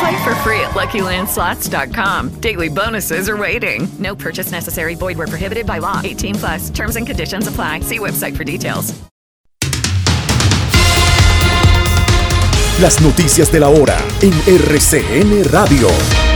Play for free at LuckyLandSlots.com. Daily bonuses are waiting. No purchase necessary. Void were prohibited by law. 18 plus. Terms and conditions apply. See website for details. Las noticias de la hora en RCN Radio.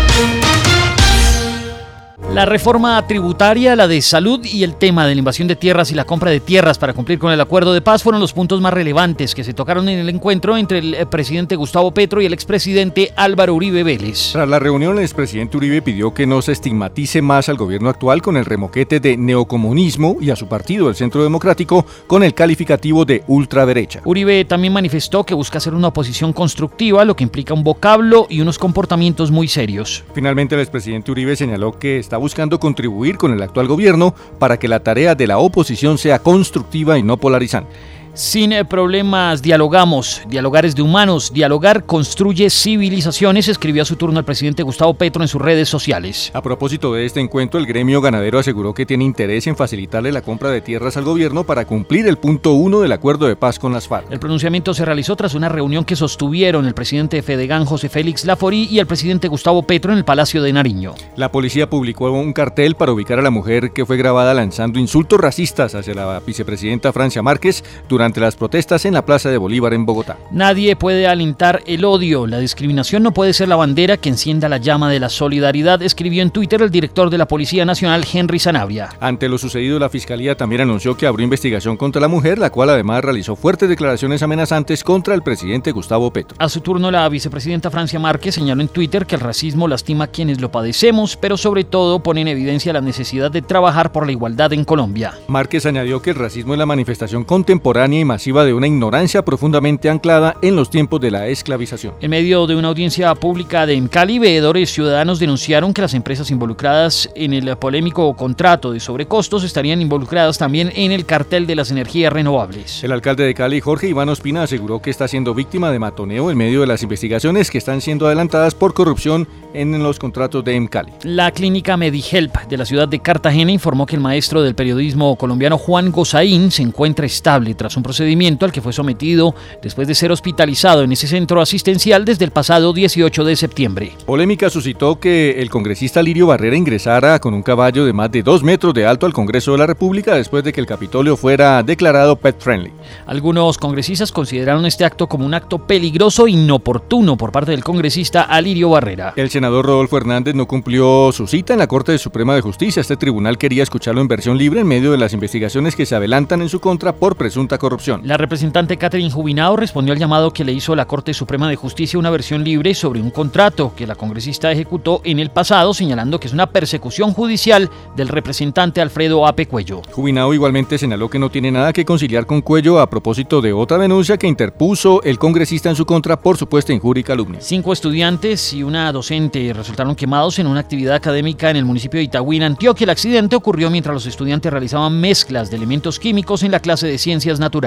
La reforma tributaria, la de salud y el tema de la invasión de tierras y la compra de tierras para cumplir con el acuerdo de paz fueron los puntos más relevantes que se tocaron en el encuentro entre el eh, presidente Gustavo Petro y el expresidente Álvaro Uribe Vélez. Tras la reunión, el expresidente Uribe pidió que no se estigmatice más al gobierno actual con el remoquete de neocomunismo y a su partido, el Centro Democrático, con el calificativo de ultraderecha. Uribe también manifestó que busca hacer una oposición constructiva, lo que implica un vocablo y unos comportamientos muy serios. Finalmente, el expresidente Uribe señaló que está buscando contribuir con el actual gobierno para que la tarea de la oposición sea constructiva y no polarizante. Sin eh, problemas dialogamos, dialogar es de humanos, dialogar construye civilizaciones, escribió a su turno el presidente Gustavo Petro en sus redes sociales. A propósito de este encuentro, el gremio ganadero aseguró que tiene interés en facilitarle la compra de tierras al gobierno para cumplir el punto uno del acuerdo de paz con las FARC. El pronunciamiento se realizó tras una reunión que sostuvieron el presidente de Fedegan José Félix Laforí y el presidente Gustavo Petro en el Palacio de Nariño. La policía publicó un cartel para ubicar a la mujer que fue grabada lanzando insultos racistas hacia la vicepresidenta Francia Márquez durante ante las protestas en la Plaza de Bolívar en Bogotá. Nadie puede alentar el odio. La discriminación no puede ser la bandera que encienda la llama de la solidaridad, escribió en Twitter el director de la Policía Nacional, Henry Sanabria. Ante lo sucedido, la Fiscalía también anunció que abrió investigación contra la mujer, la cual además realizó fuertes declaraciones amenazantes contra el presidente Gustavo Petro. A su turno, la vicepresidenta Francia Márquez señaló en Twitter que el racismo lastima a quienes lo padecemos, pero sobre todo pone en evidencia la necesidad de trabajar por la igualdad en Colombia. Márquez añadió que el racismo es la manifestación contemporánea y masiva de una ignorancia profundamente anclada en los tiempos de la esclavización. En medio de una audiencia pública de Cali, veedores ciudadanos denunciaron que las empresas involucradas en el polémico contrato de sobrecostos estarían involucradas también en el cartel de las energías renovables. El alcalde de Cali, Jorge Iván Ospina, aseguró que está siendo víctima de matoneo en medio de las investigaciones que están siendo adelantadas por corrupción en los contratos de Emcali. La clínica MediHelp de la ciudad de Cartagena informó que el maestro del periodismo colombiano Juan Gozaín se encuentra estable tras un procedimiento al que fue sometido después de ser hospitalizado en ese centro asistencial desde el pasado 18 de septiembre. Polémica suscitó que el congresista Lirio Barrera ingresara con un caballo de más de dos metros de alto al Congreso de la República después de que el Capitolio fuera declarado pet friendly. Algunos congresistas consideraron este acto como un acto peligroso e inoportuno por parte del congresista Alirio Barrera. El senador Rodolfo Hernández no cumplió su cita en la Corte Suprema de Justicia. Este tribunal quería escucharlo en versión libre en medio de las investigaciones que se adelantan en su contra por presunta corrupción. La representante Catherine Jubinao respondió al llamado que le hizo la Corte Suprema de Justicia una versión libre sobre un contrato que la congresista ejecutó en el pasado, señalando que es una persecución judicial del representante Alfredo Ape Cuello. Jubinao igualmente señaló que no tiene nada que conciliar con Cuello a propósito de otra denuncia que interpuso el congresista en su contra por supuesta injuria y calumnia. Cinco estudiantes y una docente resultaron quemados en una actividad académica en el municipio de Itagüí, en Antioquia. El accidente ocurrió mientras los estudiantes realizaban mezclas de elementos químicos en la clase de ciencias naturales.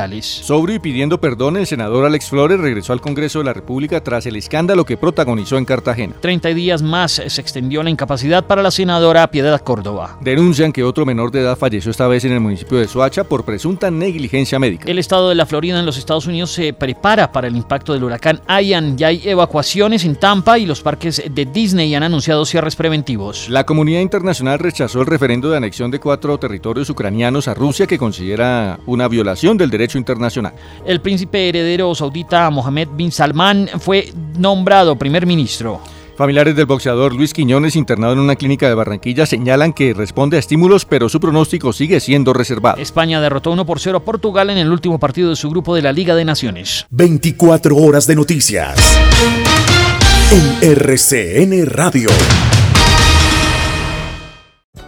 Sobrio y pidiendo perdón, el senador Alex Flores regresó al Congreso de la República tras el escándalo que protagonizó en Cartagena. Treinta días más se extendió la incapacidad para la senadora Piedad Córdoba. Denuncian que otro menor de edad falleció esta vez en el municipio de Soacha por presunta negligencia médica. El estado de la Florida en los Estados Unidos se prepara para el impacto del huracán Ian. Ya hay evacuaciones en Tampa y los parques de Disney han anunciado cierres preventivos. La comunidad internacional rechazó el referendo de anexión de cuatro territorios ucranianos a Rusia que considera una violación del derecho internacional. El príncipe heredero saudita Mohammed bin Salman fue nombrado primer ministro. Familiares del boxeador Luis Quiñones, internado en una clínica de Barranquilla, señalan que responde a estímulos, pero su pronóstico sigue siendo reservado. España derrotó 1 por 0 a Portugal en el último partido de su grupo de la Liga de Naciones. 24 horas de noticias. En RCN Radio.